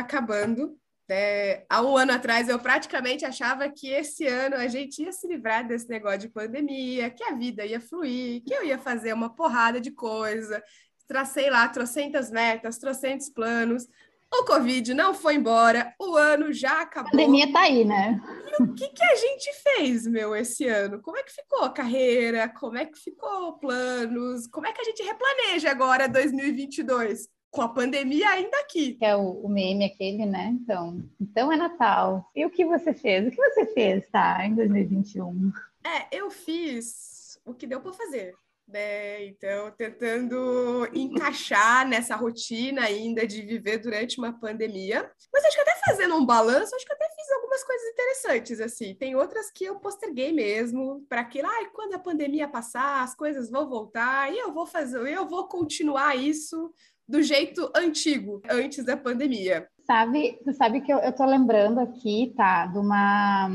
2021 tá acabando. É, há um ano atrás eu praticamente achava que esse ano a gente ia se livrar desse negócio de pandemia, que a vida ia fluir, que eu ia fazer uma porrada de coisa. Tracei lá trocentas metas, trocentos planos. O Covid não foi embora, o ano já acabou. A pandemia tá aí, né? E o que, que a gente fez, meu, esse ano? Como é que ficou a carreira? Como é que ficou planos? Como é que a gente replaneja agora 2022? Com a pandemia ainda aqui. Que é o, o, meme aquele, né? Então, então é Natal. E o que você fez? O que você fez, tá, em 2021? É, eu fiz o que deu para fazer. Né? Então, tentando encaixar nessa rotina ainda de viver durante uma pandemia. Mas acho que até fazendo um balanço, acho que até fiz algumas coisas interessantes, assim. Tem outras que eu posterguei mesmo, para que lá, quando a pandemia passar, as coisas vão voltar, e eu vou fazer, eu vou continuar isso do jeito antigo, antes da pandemia. Sabe, tu sabe que eu, eu tô lembrando aqui, tá, de uma,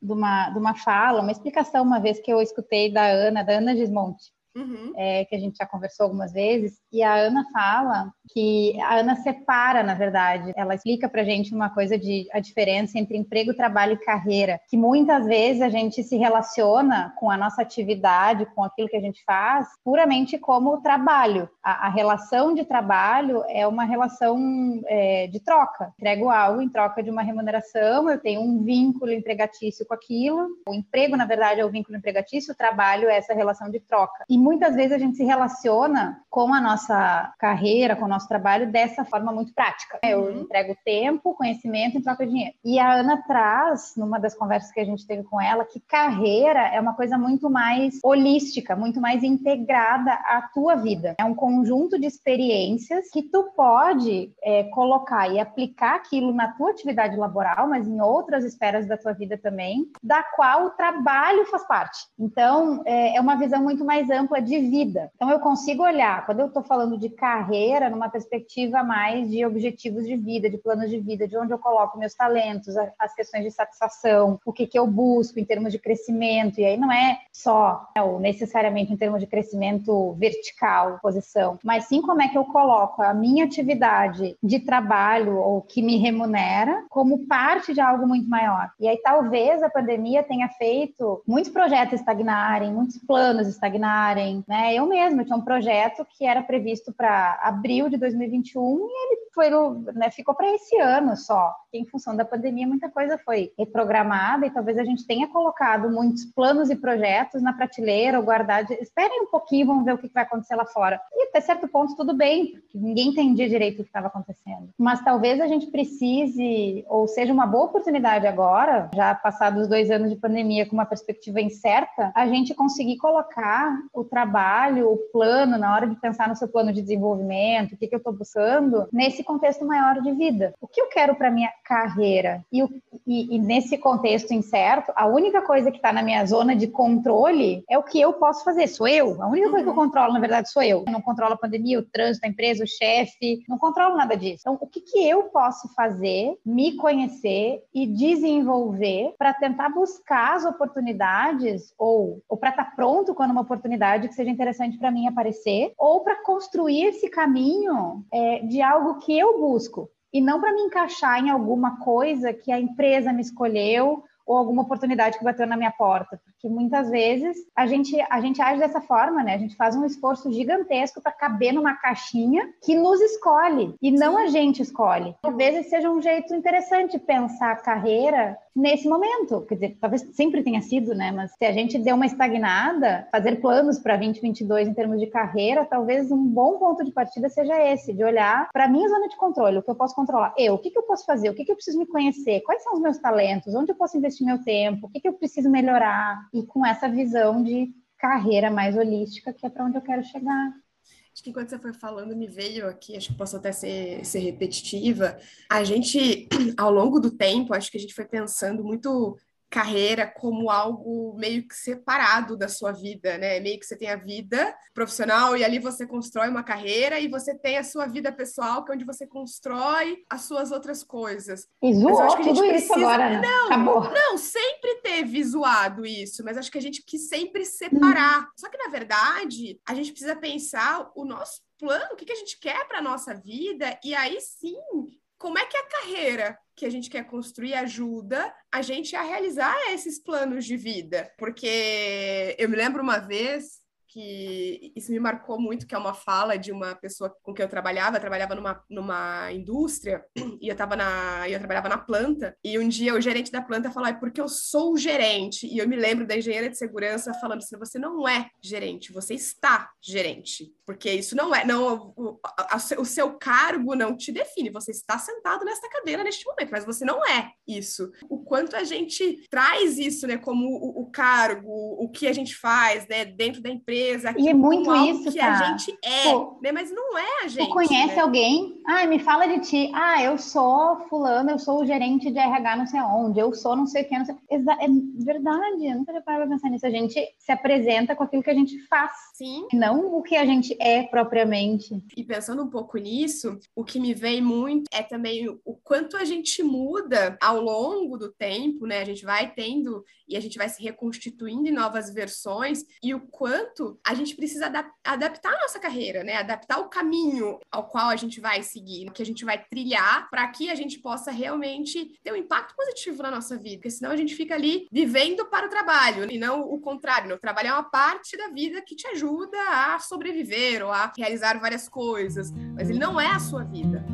de, uma, de uma fala, uma explicação uma vez que eu escutei da Ana, da Ana Gismonte, uhum. é, que a gente já conversou algumas vezes, e a Ana fala que a Ana separa, na verdade, ela explica para gente uma coisa de a diferença entre emprego, trabalho e carreira, que muitas vezes a gente se relaciona com a nossa atividade, com aquilo que a gente faz, puramente como trabalho. A, a relação de trabalho é uma relação é, de troca. Entrego algo em troca de uma remuneração, eu tenho um vínculo empregatício com aquilo. O emprego, na verdade, é o vínculo empregatício, o trabalho é essa relação de troca. E muitas vezes a gente se relaciona com a nossa carreira, com o nosso trabalho dessa forma muito prática. Eu uhum. entrego tempo, conhecimento em troca de dinheiro. E a Ana traz, numa das conversas que a gente teve com ela, que carreira é uma coisa muito mais holística, muito mais integrada à tua vida. É um conjunto de experiências que tu pode é, colocar e aplicar aquilo na tua atividade laboral, mas em outras esferas da tua vida também, da qual o trabalho faz parte. Então, é, é uma visão muito mais ampla de vida. Então, eu consigo olhar, quando eu estou falando de carreira, numa perspectiva mais de objetivos de vida, de planos de vida, de onde eu coloco meus talentos, as questões de satisfação, o que, que eu busco em termos de crescimento. E aí não é só né, necessariamente em termos de crescimento vertical, posição, mas sim como é que eu coloco a minha atividade de trabalho ou que me remunera como parte de algo muito maior. E aí talvez a pandemia tenha feito muitos projetos estagnarem, muitos planos estagnarem, né? Eu mesma tinha um projeto que era previsto para abril de 2021 e ele foi, né, ficou para esse ano só. Em função da pandemia, muita coisa foi reprogramada e talvez a gente tenha colocado muitos planos e projetos na prateleira ou guardado. Esperem um pouquinho, vamos ver o que vai acontecer lá fora. E até certo ponto, tudo bem, porque ninguém entendia direito o que estava acontecendo. Mas talvez a gente precise, ou seja uma boa oportunidade agora, já passados os dois anos de pandemia com uma perspectiva incerta, a gente conseguir colocar o trabalho, o plano, na hora de pensar no seu plano de desenvolvimento, o que, que eu estou buscando, nesse contexto maior de vida. O que eu quero para minha carreira? E, e, e, nesse contexto incerto, a única coisa que está na minha zona de controle é o que eu posso fazer. Sou eu. A única uhum. coisa que eu uhum. controlo, na verdade, sou eu. Eu não controlo a pandemia, o trânsito, a empresa, o chefe. Não controlo nada disso. Então, o que, que eu posso fazer, me conhecer e desenvolver para tentar buscar as oportunidades ou, ou para estar tá pronto quando uma oportunidade que seja interessante para mim aparecer ou para construir esse caminho é, de algo que eu busco. E não para me encaixar em alguma coisa que a empresa me escolheu ou alguma oportunidade que bateu na minha porta, porque muitas vezes a gente a gente age dessa forma, né? A gente faz um esforço gigantesco para caber numa caixinha que nos escolhe e não a gente escolhe. Talvez seja um jeito interessante pensar a carreira nesse momento. Quer dizer, talvez sempre tenha sido, né? Mas se a gente deu uma estagnada, fazer planos para 2022 em termos de carreira, talvez um bom ponto de partida seja esse, de olhar para a minha zona de controle, o que eu posso controlar. Eu, o que, que eu posso fazer? O que, que eu preciso me conhecer? Quais são os meus talentos? Onde eu posso investir meu tempo? O que, que eu preciso melhorar? E com essa visão de carreira mais holística, que é para onde eu quero chegar. Acho que enquanto você foi falando, me veio aqui, acho que posso até ser, ser repetitiva. A gente, ao longo do tempo, acho que a gente foi pensando muito carreira como algo meio que separado da sua vida, né? Meio que você tem a vida profissional e ali você constrói uma carreira e você tem a sua vida pessoal, que é onde você constrói as suas outras coisas. E zoou tudo precisa... isso agora, né? Não, Acabou. não, sempre teve zoado isso, mas acho que a gente quis sempre separar. Hum. Só que, na verdade, a gente precisa pensar o nosso plano, o que, que a gente quer para a nossa vida, e aí sim, como é que a carreira que a gente quer construir ajuda a gente a realizar esses planos de vida. Porque eu me lembro uma vez que isso me marcou muito, que é uma fala de uma pessoa com quem eu trabalhava, eu trabalhava numa, numa indústria e eu tava na eu trabalhava na planta e um dia o gerente da planta falou: "É porque eu sou gerente". E eu me lembro da engenheira de segurança falando assim: "Você não é gerente, você está gerente". Porque isso não é, não o, a, o seu cargo não te define, você está sentado nesta cadeira neste momento, mas você não é isso. O quanto a gente traz isso, né, como o, o cargo, o que a gente faz, né, dentro da empresa empresa, e é muito isso, que tá? a gente é, Pô, né? Mas não é a gente. Tu conhece né? alguém? Ah, me fala de ti. Ah, eu sou fulano, eu sou o gerente de RH não sei onde, eu sou não sei o que, não sei... É verdade, eu nunca tinha parado pra pensar nisso. A gente se apresenta com aquilo que a gente faz. Sim. Não o que a gente é propriamente. E pensando um pouco nisso, o que me vem muito é também o quanto a gente muda ao longo do tempo, né? A gente vai tendo e a gente vai se reconstituindo em novas versões e o quanto a gente precisa adaptar a nossa carreira, né? Adaptar o caminho ao qual a gente vai seguir, que a gente vai trilhar para que a gente possa realmente ter um impacto positivo na nossa vida, porque senão a gente fica ali vivendo para o trabalho e não o contrário. Né? O trabalho é uma parte da vida que te ajuda a sobreviver ou a realizar várias coisas, mas ele não é a sua vida.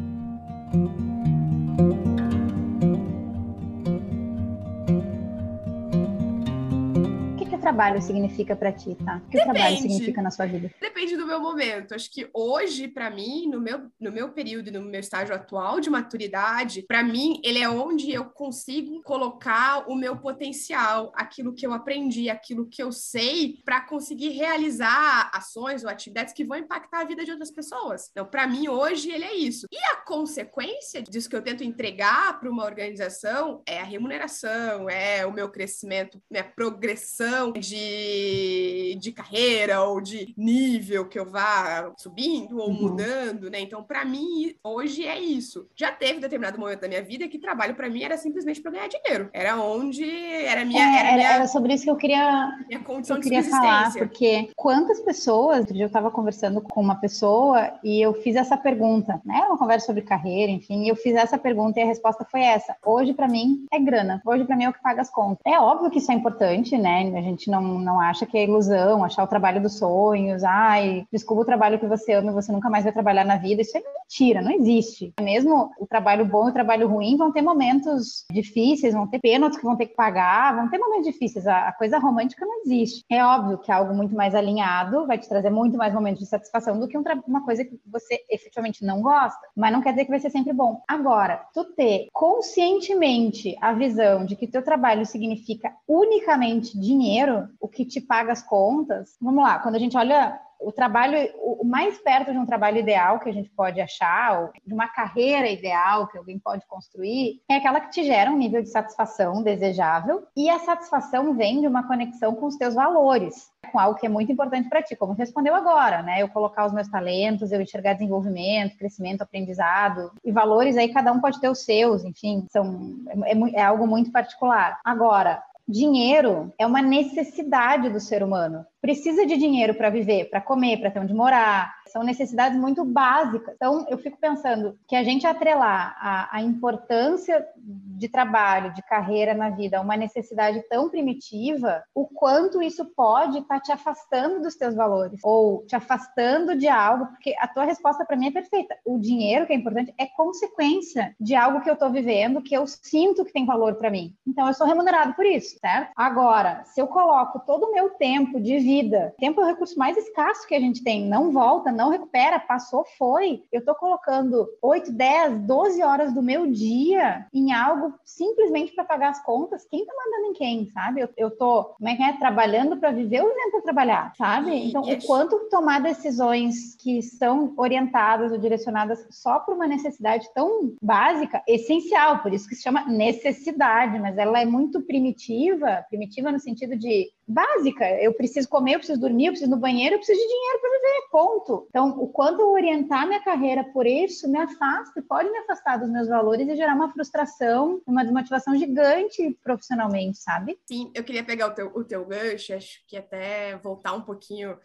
Trabalho significa para ti, tá? O que Depende. o trabalho significa na sua vida? Depende do meu momento. Acho que hoje, para mim, no meu, no meu período e no meu estágio atual de maturidade, para mim, ele é onde eu consigo colocar o meu potencial, aquilo que eu aprendi, aquilo que eu sei, para conseguir realizar ações ou atividades que vão impactar a vida de outras pessoas. Então, para mim, hoje, ele é isso. E a consequência disso que eu tento entregar para uma organização é a remuneração, é o meu crescimento, minha progressão de, de carreira ou de nível que eu vá subindo ou uhum. mudando, né? Então, para mim, hoje é isso. Já teve determinado momento da minha vida que trabalho para mim era simplesmente para ganhar dinheiro. Era onde era minha, é, era, minha, era sobre isso que eu queria, minha condição eu queria falar, porque quantas pessoas, eu estava conversando com uma pessoa e eu fiz essa pergunta, né? Uma conversa sobre carreira, enfim, e eu fiz essa pergunta e a resposta foi essa. Hoje para mim é grana. Hoje para mim é o que paga as contas. É óbvio que isso é importante, né? A gente não, não acha que é ilusão, achar o trabalho dos sonhos, ai, desculpa o trabalho que você ama e você nunca mais vai trabalhar na vida. Isso é mentira, não existe. Mesmo o trabalho bom e o trabalho ruim vão ter momentos difíceis, vão ter pênaltis que vão ter que pagar, vão ter momentos difíceis. A, a coisa romântica não existe. É óbvio que algo muito mais alinhado vai te trazer muito mais momentos de satisfação do que um uma coisa que você efetivamente não gosta, mas não quer dizer que vai ser sempre bom. Agora, tu ter conscientemente a visão de que teu trabalho significa unicamente dinheiro, o que te paga as contas. Vamos lá, quando a gente olha o trabalho, o mais perto de um trabalho ideal que a gente pode achar, ou de uma carreira ideal que alguém pode construir, é aquela que te gera um nível de satisfação desejável e a satisfação vem de uma conexão com os teus valores, com algo que é muito importante para ti, como respondeu agora, né? Eu colocar os meus talentos, eu enxergar desenvolvimento, crescimento, aprendizado e valores aí cada um pode ter os seus, enfim, são é, é, é algo muito particular. Agora, Dinheiro é uma necessidade do ser humano. Precisa de dinheiro para viver, para comer, para ter onde morar, são necessidades muito básicas. Então, eu fico pensando que a gente atrelar a, a importância de trabalho, de carreira na vida a uma necessidade tão primitiva, o quanto isso pode estar tá te afastando dos teus valores ou te afastando de algo, porque a tua resposta para mim é perfeita. O dinheiro, que é importante, é consequência de algo que eu estou vivendo, que eu sinto que tem valor para mim. Então, eu sou remunerado por isso, certo? Agora, se eu coloco todo o meu tempo de vida, tempo é o recurso mais escasso que a gente tem, não volta, não recupera, passou, foi. Eu estou colocando 8, 10, 12 horas do meu dia em algo simplesmente para pagar as contas. Quem está mandando em quem, sabe? Eu, eu tô, como é que é? Trabalhando para viver ou vivendo para trabalhar, sabe? Então, o quanto tomar decisões que são orientadas ou direcionadas só por uma necessidade tão básica, essencial, por isso que se chama necessidade, mas ela é muito primitiva, primitiva no sentido de básica. Eu preciso comer, eu preciso dormir, eu preciso ir no banheiro, eu preciso de dinheiro para viver, ponto. Então, o quanto eu orientar minha carreira por isso me afasta, pode me afastar dos meus valores e gerar uma frustração, uma desmotivação gigante profissionalmente, sabe? Sim, eu queria pegar o teu, o teu gancho, acho que até voltar um pouquinho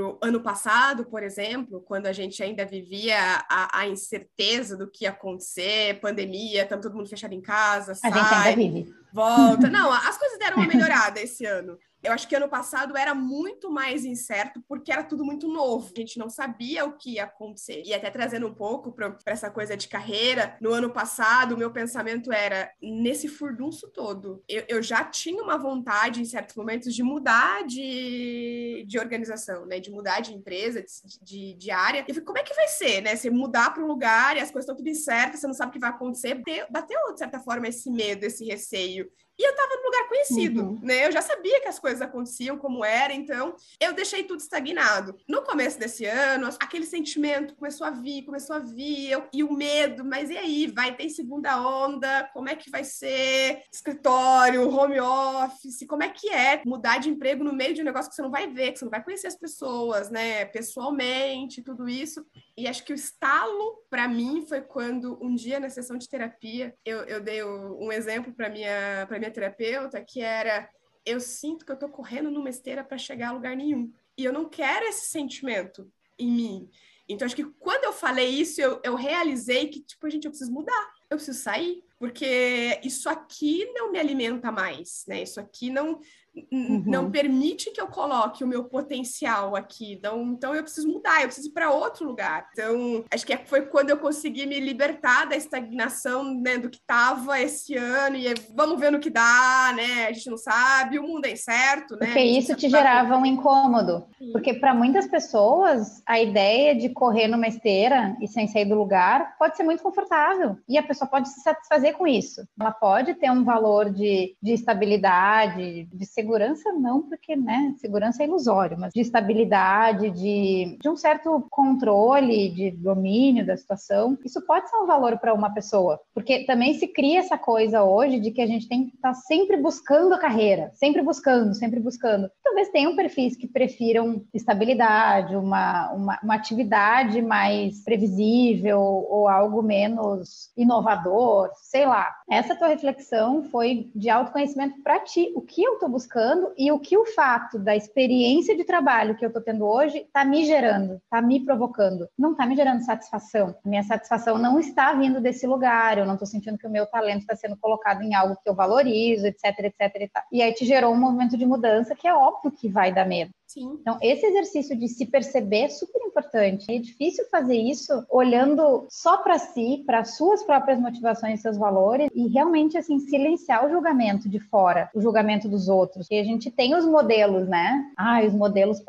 o ano passado, por exemplo, quando a gente ainda vivia a, a incerteza do que ia acontecer, pandemia, estamos todo mundo fechado em casa, a sai, gente ainda vive. volta. Não, as coisas deram uma melhorada esse ano. Eu acho que ano passado era muito mais incerto porque era tudo muito novo. A gente não sabia o que ia acontecer. E até trazendo um pouco para essa coisa de carreira, no ano passado, o meu pensamento era: nesse furdunço todo, eu, eu já tinha uma vontade, em certos momentos, de mudar de, de organização, né? De mudar de empresa, de, de, de área. Eu falei, como é que vai ser, né? Você mudar para um lugar e as coisas estão tudo incertas, você não sabe o que vai acontecer. Bateu, de certa forma, esse medo, esse receio. E eu estava num lugar conhecido, uhum. né? Eu já sabia que as coisas aconteciam como era, então eu deixei tudo estagnado. No começo desse ano, aquele sentimento começou a vir, começou a vir, eu, e o medo, mas e aí? Vai ter segunda onda? Como é que vai ser? Escritório, home office, como é que é mudar de emprego no meio de um negócio que você não vai ver, que você não vai conhecer as pessoas, né? Pessoalmente, tudo isso. E acho que o estalo, para mim, foi quando um dia na sessão de terapia, eu, eu dei um exemplo para minha, minha terapeuta, que era: eu sinto que eu tô correndo numa esteira para chegar a lugar nenhum. E eu não quero esse sentimento em mim. Então, acho que quando eu falei isso, eu, eu realizei que, tipo, gente, eu preciso mudar, eu preciso sair, porque isso aqui não me alimenta mais, né? Isso aqui não, Uhum. não permite que eu coloque o meu potencial aqui. Então, então eu preciso mudar, eu preciso ir para outro lugar. Então, acho que é, foi quando eu consegui me libertar da estagnação né, do que estava esse ano e vamos ver no que dá, né? A gente não sabe, o mundo é incerto, né? Porque isso te gerava um incômodo. Sim. Porque para muitas pessoas, a ideia de correr numa esteira e sem sair do lugar pode ser muito confortável. E a pessoa pode se satisfazer com isso. Ela pode ter um valor de, de estabilidade, de segurança segurança não, porque, né, segurança é ilusório, mas de estabilidade, de, de um certo controle, de domínio da situação, isso pode ser um valor para uma pessoa, porque também se cria essa coisa hoje de que a gente tem que estar tá sempre buscando a carreira, sempre buscando, sempre buscando. Talvez tenham perfis que prefiram estabilidade, uma, uma, uma atividade mais previsível ou algo menos inovador, sei lá. Essa tua reflexão foi de autoconhecimento para ti. O que eu estou buscando? Buscando e o que o fato da experiência de trabalho que eu estou tendo hoje está me gerando, está me provocando. Não está me gerando satisfação. Minha satisfação não está vindo desse lugar, eu não estou sentindo que o meu talento está sendo colocado em algo que eu valorizo, etc, etc. E, e aí te gerou um movimento de mudança que é óbvio que vai dar medo. Sim. Então, esse exercício de se perceber é super importante. É difícil fazer isso olhando só para si, para suas próprias motivações, seus valores e realmente assim silenciar o julgamento de fora, o julgamento dos outros. E a gente tem os modelos, né? Ah, os modelos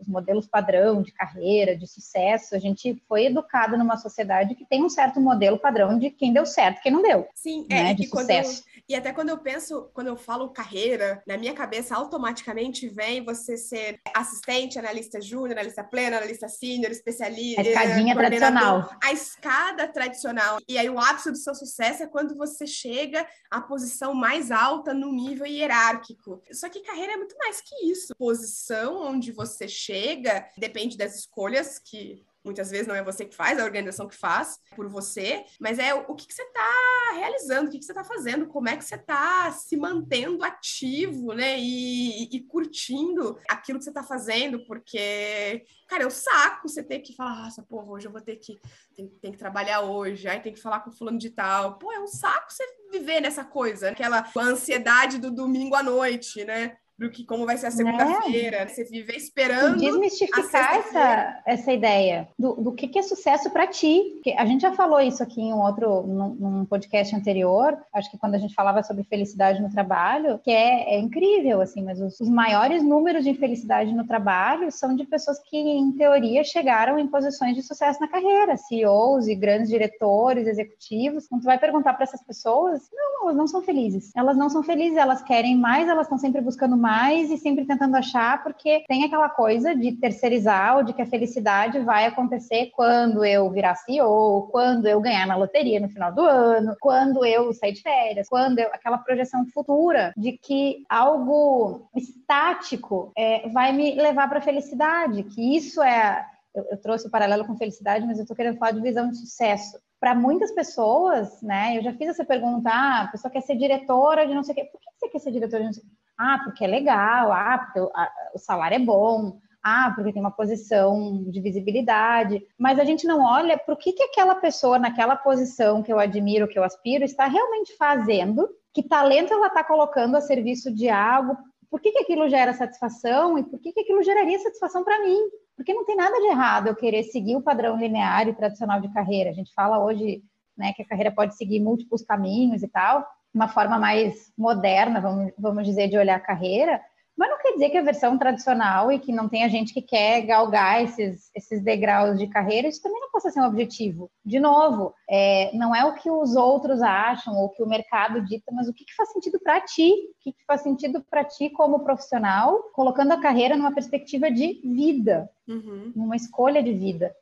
os modelos padrão de carreira, de sucesso. A gente foi educado numa sociedade que tem um certo modelo padrão de quem deu certo, quem não deu. Sim, é, né? é de sucesso. E até quando eu penso, quando eu falo carreira, na minha cabeça automaticamente vem você ser assistente, analista júnior, analista pleno, analista sênior, especialista. A escadinha tradicional. A escada tradicional. E aí o ápice do seu sucesso é quando você chega à posição mais alta no nível hierárquico. Só que carreira é muito mais que isso. Posição onde você chega depende das escolhas que Muitas vezes não é você que faz, é a organização que faz por você, mas é o que, que você está realizando, o que, que você está fazendo, como é que você está se mantendo ativo, né? E, e, curtindo aquilo que você está fazendo, porque, cara, é o saco você ter que falar, nossa, pô, hoje eu vou ter que, tem, tem que trabalhar hoje, aí tem que falar com fulano de tal. Pô, é um saco você viver nessa coisa, aquela ansiedade do domingo à noite, né? Do que como vai ser a segunda-feira. Né? Você viver esperando. Desmistificar essa, essa ideia do, do que, que é sucesso para ti. Porque a gente já falou isso aqui em um outro, num, num, podcast anterior, acho que quando a gente falava sobre felicidade no trabalho, que é, é incrível, assim, mas os, os, maiores números de infelicidade no trabalho são de pessoas que, em teoria, chegaram em posições de sucesso na carreira, CEOs e grandes diretores, executivos. Então, tu vai perguntar para essas pessoas, não, elas não são felizes. Elas não são felizes, elas querem mais, elas estão sempre buscando mais mais e sempre tentando achar, porque tem aquela coisa de terceirizar ou de que a felicidade vai acontecer quando eu virar CEO, quando eu ganhar na loteria no final do ano, quando eu sair de férias, quando eu, aquela projeção futura de que algo estático é, vai me levar para a felicidade, que isso é eu, eu, trouxe o paralelo com felicidade, mas eu estou querendo falar de visão de sucesso. Para muitas pessoas, né, eu já fiz essa pergunta, ah, a pessoa quer ser diretora de não sei o quê. Por que você quer ser diretora de não sei o quê? Ah, porque é legal, ah, porque o, salário é bom, Ah, porque tem uma posição de visibilidade, mas a gente não olha para o que, que aquela pessoa naquela posição que eu admiro, que eu aspiro, está realmente fazendo, que talento ela está colocando a serviço de algo, por que, que aquilo gera satisfação e por que, que aquilo geraria satisfação para mim? Porque não tem nada de errado eu querer seguir o padrão linear e tradicional de carreira. A gente fala hoje né, que a carreira pode seguir múltiplos caminhos e tal, uma forma mais moderna, vamos, vamos dizer, de olhar a carreira, mas não quer dizer que a versão tradicional e que não tenha gente que quer galgar esses, esses degraus de carreira, isso também não possa ser um objetivo. De novo, é, não é o que os outros acham ou o que o mercado dita, mas o que, que faz sentido para ti, o que, que faz sentido para ti como profissional, colocando a carreira numa perspectiva de vida, uhum. numa escolha de vida.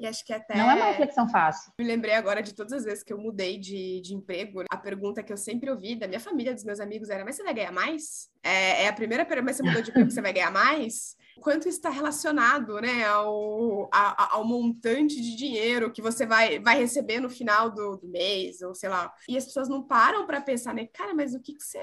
E acho que até. Não é uma reflexão fácil. Me lembrei agora de todas as vezes que eu mudei de, de emprego. A pergunta que eu sempre ouvi da minha família, dos meus amigos, era: Mas você vai ganhar mais? É, é a primeira pergunta, mas você mudou de emprego, você vai ganhar mais? Quanto está relacionado né, ao, ao, ao, montante de dinheiro que você vai, vai receber no final do, do mês, ou sei lá. E as pessoas não param para pensar, né? Cara, mas o que, que você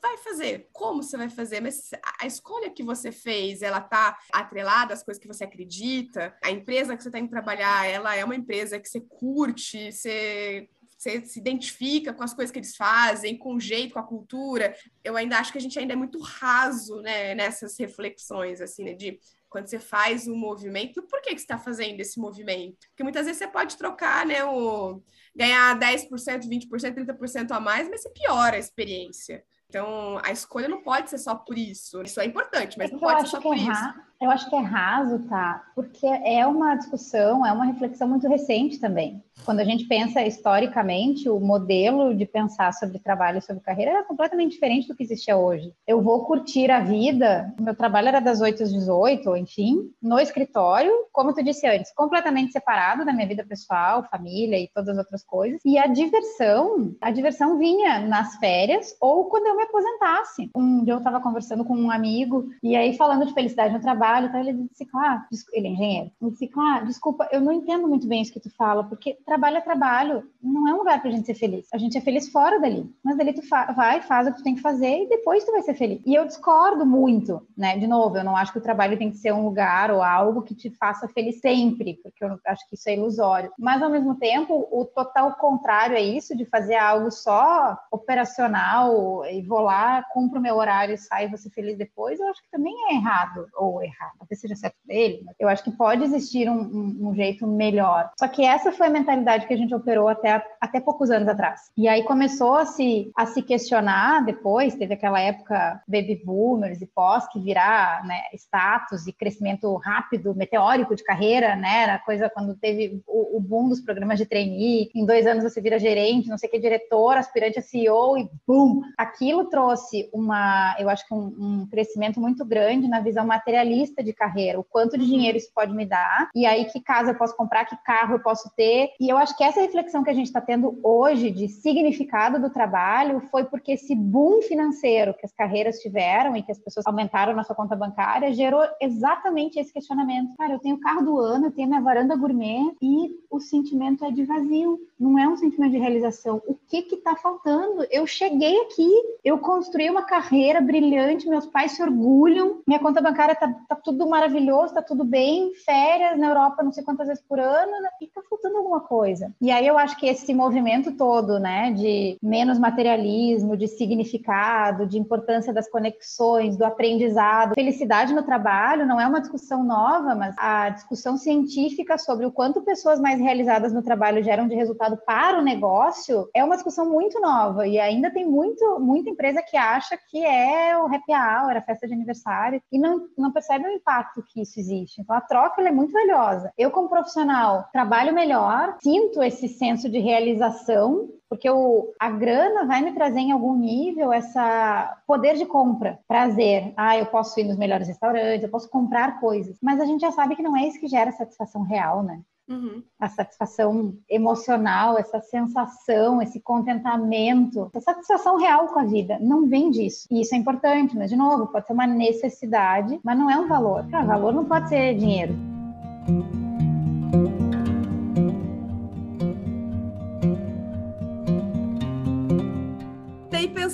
vai fazer? Como você vai fazer? Mas a escolha que você fez, ela tá atrelada às coisas que você acredita? A empresa que você está indo trabalhar, ela é uma empresa que você curte, você você se identifica com as coisas que eles fazem, com o jeito, com a cultura. Eu ainda acho que a gente ainda é muito raso, né, nessas reflexões, assim, né, de quando você faz um movimento, por que, que você está fazendo esse movimento? Porque muitas vezes você pode trocar, né, o ganhar 10%, 20%, 30% a mais, mas você piora a experiência. Então, a escolha não pode ser só por isso. Isso é importante, mas é não pode ser só por é isso. Eu acho que é raso, tá? Porque é uma discussão, é uma reflexão muito recente também. Quando a gente pensa historicamente, o modelo de pensar sobre trabalho e sobre carreira era completamente diferente do que existia hoje. Eu vou curtir a vida, meu trabalho era das 8 às 18, enfim, no escritório, como tu disse antes, completamente separado da minha vida pessoal, família e todas as outras coisas. E a diversão, a diversão vinha nas férias ou quando eu me aposentasse. Um dia eu estava conversando com um amigo e aí falando de felicidade no trabalho, então ele disse, claro, ele é engenheiro, ele disse, claro, desculpa, eu não entendo muito bem isso que tu fala, porque trabalho é trabalho, não é um lugar pra gente ser feliz. A gente é feliz fora dali, mas dali tu fa vai, faz o que tu tem que fazer e depois tu vai ser feliz. E eu discordo muito, né? De novo, eu não acho que o trabalho tem que ser um lugar ou algo que te faça feliz sempre, porque eu acho que isso é ilusório. Mas ao mesmo tempo, o total contrário é isso, de fazer algo só operacional e vou lá, cumpro meu horário e saio vou ser feliz depois, eu acho que também é errado, ou errado, talvez seja certo dele, eu acho que pode existir um, um, um jeito melhor. Só que essa foi a mentalidade que a gente operou até, até poucos anos atrás. E aí começou a se, a se questionar depois, teve aquela época baby boomers e pós que virar né, status e crescimento rápido, meteórico de carreira, né? Era coisa quando teve o, o boom dos programas de trainee, em dois anos você vira gerente, não sei o que, diretor, aspirante a CEO e boom! Aquilo trouxe uma, eu acho que um, um crescimento muito grande na visão materialista de carreira, o quanto de dinheiro isso pode me dar, e aí que casa eu posso comprar, que carro eu posso ter, e eu acho que essa reflexão que a gente está tendo hoje de significado do trabalho foi porque esse boom financeiro que as carreiras tiveram e que as pessoas aumentaram na sua conta bancária gerou exatamente esse questionamento. Cara, eu tenho o carro do ano, eu tenho minha varanda gourmet e o sentimento é de vazio, não é um sentimento de realização. O que que está faltando? Eu cheguei aqui, eu construí uma carreira brilhante, meus pais se orgulham, minha conta bancária tá, tá tudo maravilhoso, tá tudo bem, férias na Europa não sei quantas vezes por ano, né? e tá faltando alguma coisa. E aí eu acho que esse movimento todo, né, de menos materialismo, de significado, de importância das conexões, do aprendizado, felicidade no trabalho não é uma discussão nova, mas a discussão científica sobre o quanto pessoas mais realizadas no trabalho geram de resultado para o negócio é uma discussão muito nova e ainda tem muito, muita empresa que acha que é o happy hour, a festa de aniversário e não, não percebe o impacto que isso existe. Então a troca é muito valiosa. Eu como profissional trabalho melhor, sinto esse senso de realização, porque o, a grana vai me trazer em algum nível essa poder de compra, prazer. Ah, eu posso ir nos melhores restaurantes, eu posso comprar coisas, mas a gente já sabe que não é isso que gera satisfação real, né? Uhum. A satisfação emocional, essa sensação, esse contentamento, essa satisfação real com a vida, não vem disso. E isso é importante, mas, de novo, pode ser uma necessidade, mas não é um valor. Cara, valor não pode ser dinheiro.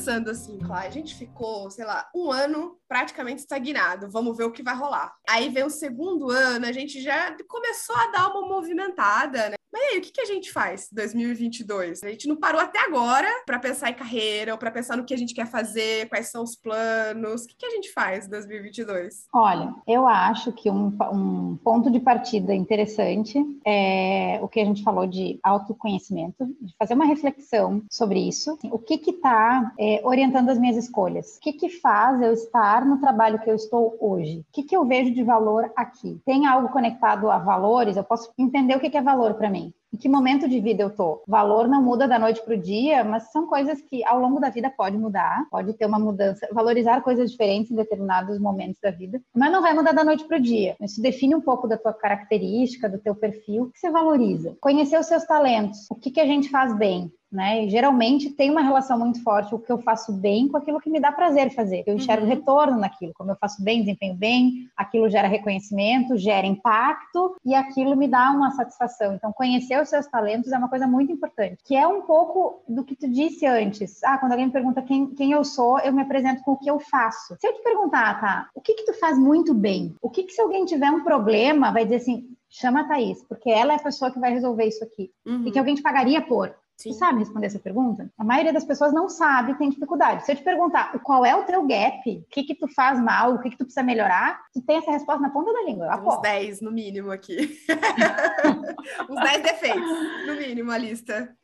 Pensando assim, claro, a gente ficou, sei lá, um ano praticamente estagnado, vamos ver o que vai rolar. Aí vem o segundo ano, a gente já começou a dar uma movimentada, né? Mas aí, o que, que a gente faz 2022? A gente não parou até agora para pensar em carreira ou para pensar no que a gente quer fazer, quais são os planos. O que, que a gente faz em 2022? Olha, eu acho que um, um ponto de partida interessante é o que a gente falou de autoconhecimento, de fazer uma reflexão sobre isso. O que está é, orientando as minhas escolhas? O que, que faz eu estar no trabalho que eu estou hoje? O que, que eu vejo de valor aqui? Tem algo conectado a valores? Eu posso entender o que, que é valor para mim em que momento de vida eu tô. Valor não muda da noite para o dia, mas são coisas que ao longo da vida pode mudar, pode ter uma mudança, valorizar coisas diferentes em determinados momentos da vida, mas não vai mudar da noite para o dia. Isso define um pouco da tua característica, do teu perfil, que você valoriza. Conhecer os seus talentos, o que, que a gente faz bem, né? E geralmente tem uma relação muito forte o que eu faço bem com aquilo que me dá prazer fazer. Eu enxergo uhum. retorno naquilo. Como eu faço bem, desempenho bem, aquilo gera reconhecimento, gera impacto e aquilo me dá uma satisfação. Então, conhecer os seus talentos é uma coisa muito importante, que é um pouco do que tu disse antes. Ah, quando alguém me pergunta quem, quem eu sou, eu me apresento com o que eu faço. Se eu te perguntar, tá, o que que tu faz muito bem? O que que se alguém tiver um problema, vai dizer assim, chama a Thaís, porque ela é a pessoa que vai resolver isso aqui. Uhum. E que alguém te pagaria por. Sim. Você sabe responder essa pergunta? A maioria das pessoas não sabe, tem dificuldade. Se eu te perguntar qual é o teu gap, o que que tu faz mal, o que que tu precisa melhorar, tu tem essa resposta na ponta da língua. Uns 10 no mínimo aqui. Uns 10 defeitos, no mínimo, a lista.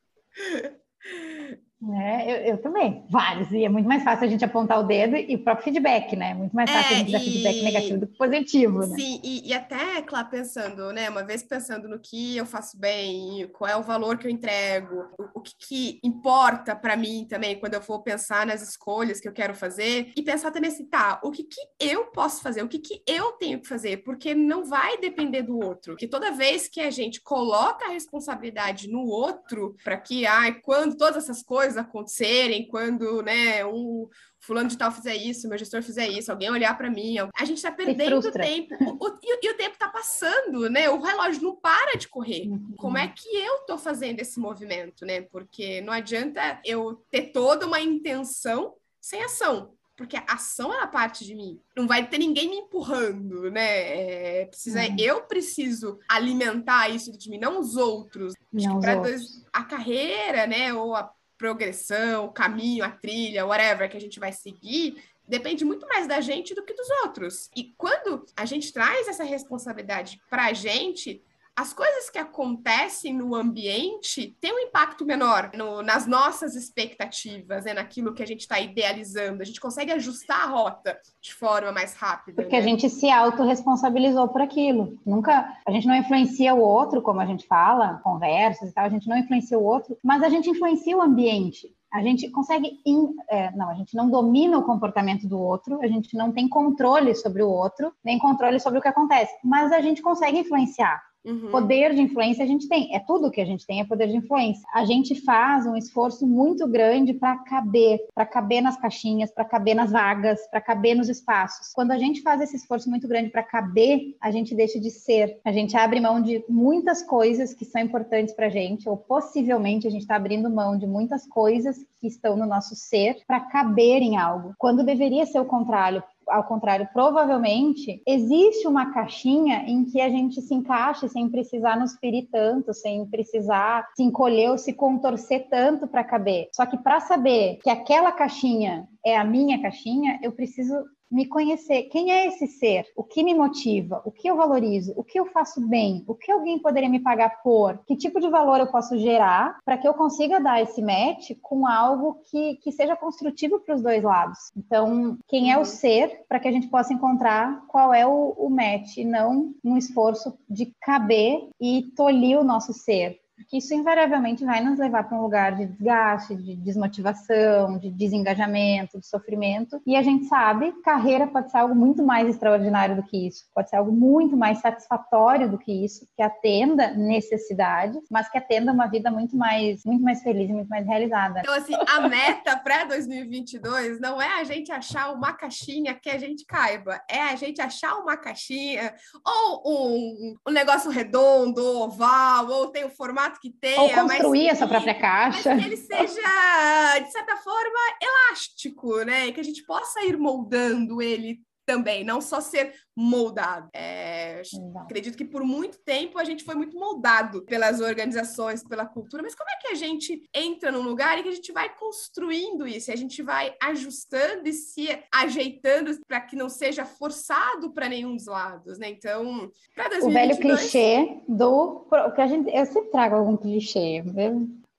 É, eu, eu, também, vários. E é muito mais fácil a gente apontar o dedo e o próprio feedback, né? Muito mais fácil é, a gente dar feedback negativo do que positivo, né? Sim, e, e até, claro, pensando, né? Uma vez pensando no que eu faço bem, qual é o valor que eu entrego, o, o que, que importa para mim também quando eu for pensar nas escolhas que eu quero fazer, e pensar também assim, tá, o que, que eu posso fazer, o que, que eu tenho que fazer, porque não vai depender do outro. Porque toda vez que a gente coloca a responsabilidade no outro, para que, ai, quando todas essas coisas coisas acontecerem, quando, né, um fulano de tal fizer isso, meu gestor fizer isso, alguém olhar para mim, a gente está perdendo tempo. O, o, e, o tempo está passando, né? O relógio não para de correr. Uhum. Como é que eu estou fazendo esse movimento, né? Porque não adianta eu ter toda uma intenção sem ação porque a ação é a parte de mim. Não vai ter ninguém me empurrando, né? É, precisa, uhum. Eu preciso alimentar isso de mim, não os outros. Não os outros. a carreira, né? Ou a progressão, o caminho, a trilha, whatever que a gente vai seguir, depende muito mais da gente do que dos outros. E quando a gente traz essa responsabilidade para a gente, as coisas que acontecem no ambiente têm um impacto menor no, nas nossas expectativas, né, naquilo que a gente está idealizando. A gente consegue ajustar a rota de forma mais rápida. Porque né? a gente se autorresponsabilizou por aquilo. Nunca, a gente não influencia o outro, como a gente fala, conversas e tal, a gente não influencia o outro, mas a gente influencia o ambiente. A gente consegue, in, é, não, a gente não domina o comportamento do outro, a gente não tem controle sobre o outro, nem controle sobre o que acontece, mas a gente consegue influenciar. Uhum. Poder de influência a gente tem, é tudo que a gente tem é poder de influência. A gente faz um esforço muito grande para caber, para caber nas caixinhas, para caber nas vagas, para caber nos espaços. Quando a gente faz esse esforço muito grande para caber, a gente deixa de ser. A gente abre mão de muitas coisas que são importantes para a gente, ou possivelmente a gente está abrindo mão de muitas coisas que estão no nosso ser para caber em algo. Quando deveria ser o contrário, ao contrário, provavelmente existe uma caixinha em que a gente se encaixe sem precisar nos ferir tanto, sem precisar se encolher ou se contorcer tanto para caber. Só que para saber que aquela caixinha é a minha caixinha, eu preciso me conhecer. Quem é esse ser? O que me motiva? O que eu valorizo? O que eu faço bem? O que alguém poderia me pagar por? Que tipo de valor eu posso gerar para que eu consiga dar esse match com algo que, que seja construtivo para os dois lados? Então, quem é o uhum. ser para que a gente possa encontrar qual é o, o match, e não um esforço de caber e tolir o nosso ser porque isso invariavelmente vai nos levar para um lugar de desgaste, de desmotivação, de desengajamento, de sofrimento. E a gente sabe, carreira pode ser algo muito mais extraordinário do que isso, pode ser algo muito mais satisfatório do que isso, que atenda necessidades, mas que atenda uma vida muito mais, muito mais feliz muito mais realizada. Então, assim, a meta para 2022 não é a gente achar uma caixinha que a gente caiba, é a gente achar uma caixinha ou um, um negócio redondo, oval, ou tem o formato que tenha. Ou construir a sua própria caixa. Mas que ele seja, de certa forma, elástico, né? E que a gente possa ir moldando ele também, não só ser moldado. É, acredito que por muito tempo a gente foi muito moldado pelas organizações, pela cultura, mas como é que a gente entra num lugar e que a gente vai construindo isso, a gente vai ajustando e se ajeitando para que não seja forçado para nenhum dos lados, né? Então, para 2022... O velho clichê do que a gente eu sempre trago algum clichê,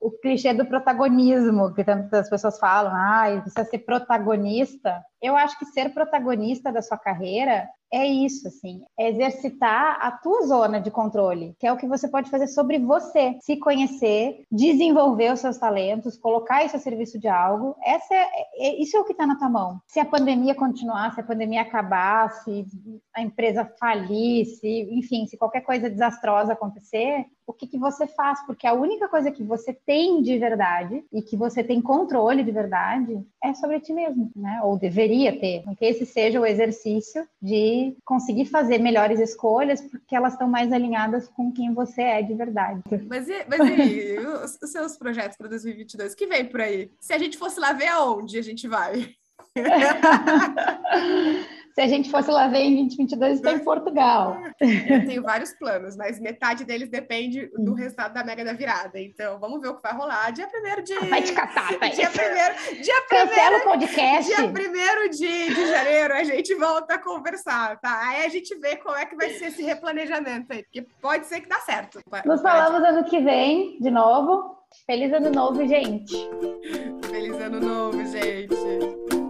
o clichê do protagonismo, que tantas pessoas falam, ah, precisa ser protagonista. Eu acho que ser protagonista da sua carreira é isso, assim, é exercitar a tua zona de controle, que é o que você pode fazer sobre você, se conhecer, desenvolver os seus talentos, colocar isso a serviço de algo. Essa é, é isso é o que está na tua mão. Se a pandemia continuar, se a pandemia acabar, se a empresa falir, se, enfim, se qualquer coisa desastrosa acontecer, o que, que você faz? Porque a única coisa que você tem de verdade e que você tem controle de verdade é sobre ti mesmo, né? Ou deveria ter. Que esse seja o exercício de conseguir fazer melhores escolhas porque elas estão mais alinhadas com quem você é de verdade. Mas e, mas e os, os seus projetos para 2022? O que vem por aí? Se a gente fosse lá ver aonde a gente vai? Se a gente fosse lá ver em 2022, está em Portugal. Eu tenho vários planos, mas metade deles depende do hum. resultado da Mega da Virada. Então, vamos ver o que vai rolar. Dia 1 de... Vai te catar, tá? Dia 1 dia Cancela o podcast. Dia 1 de, de janeiro, a gente volta a conversar, tá? Aí a gente vê como é que vai ser esse replanejamento aí, porque pode ser que dá certo. Nos falamos ano que vem, de novo. Feliz ano novo, gente. Feliz ano novo, gente.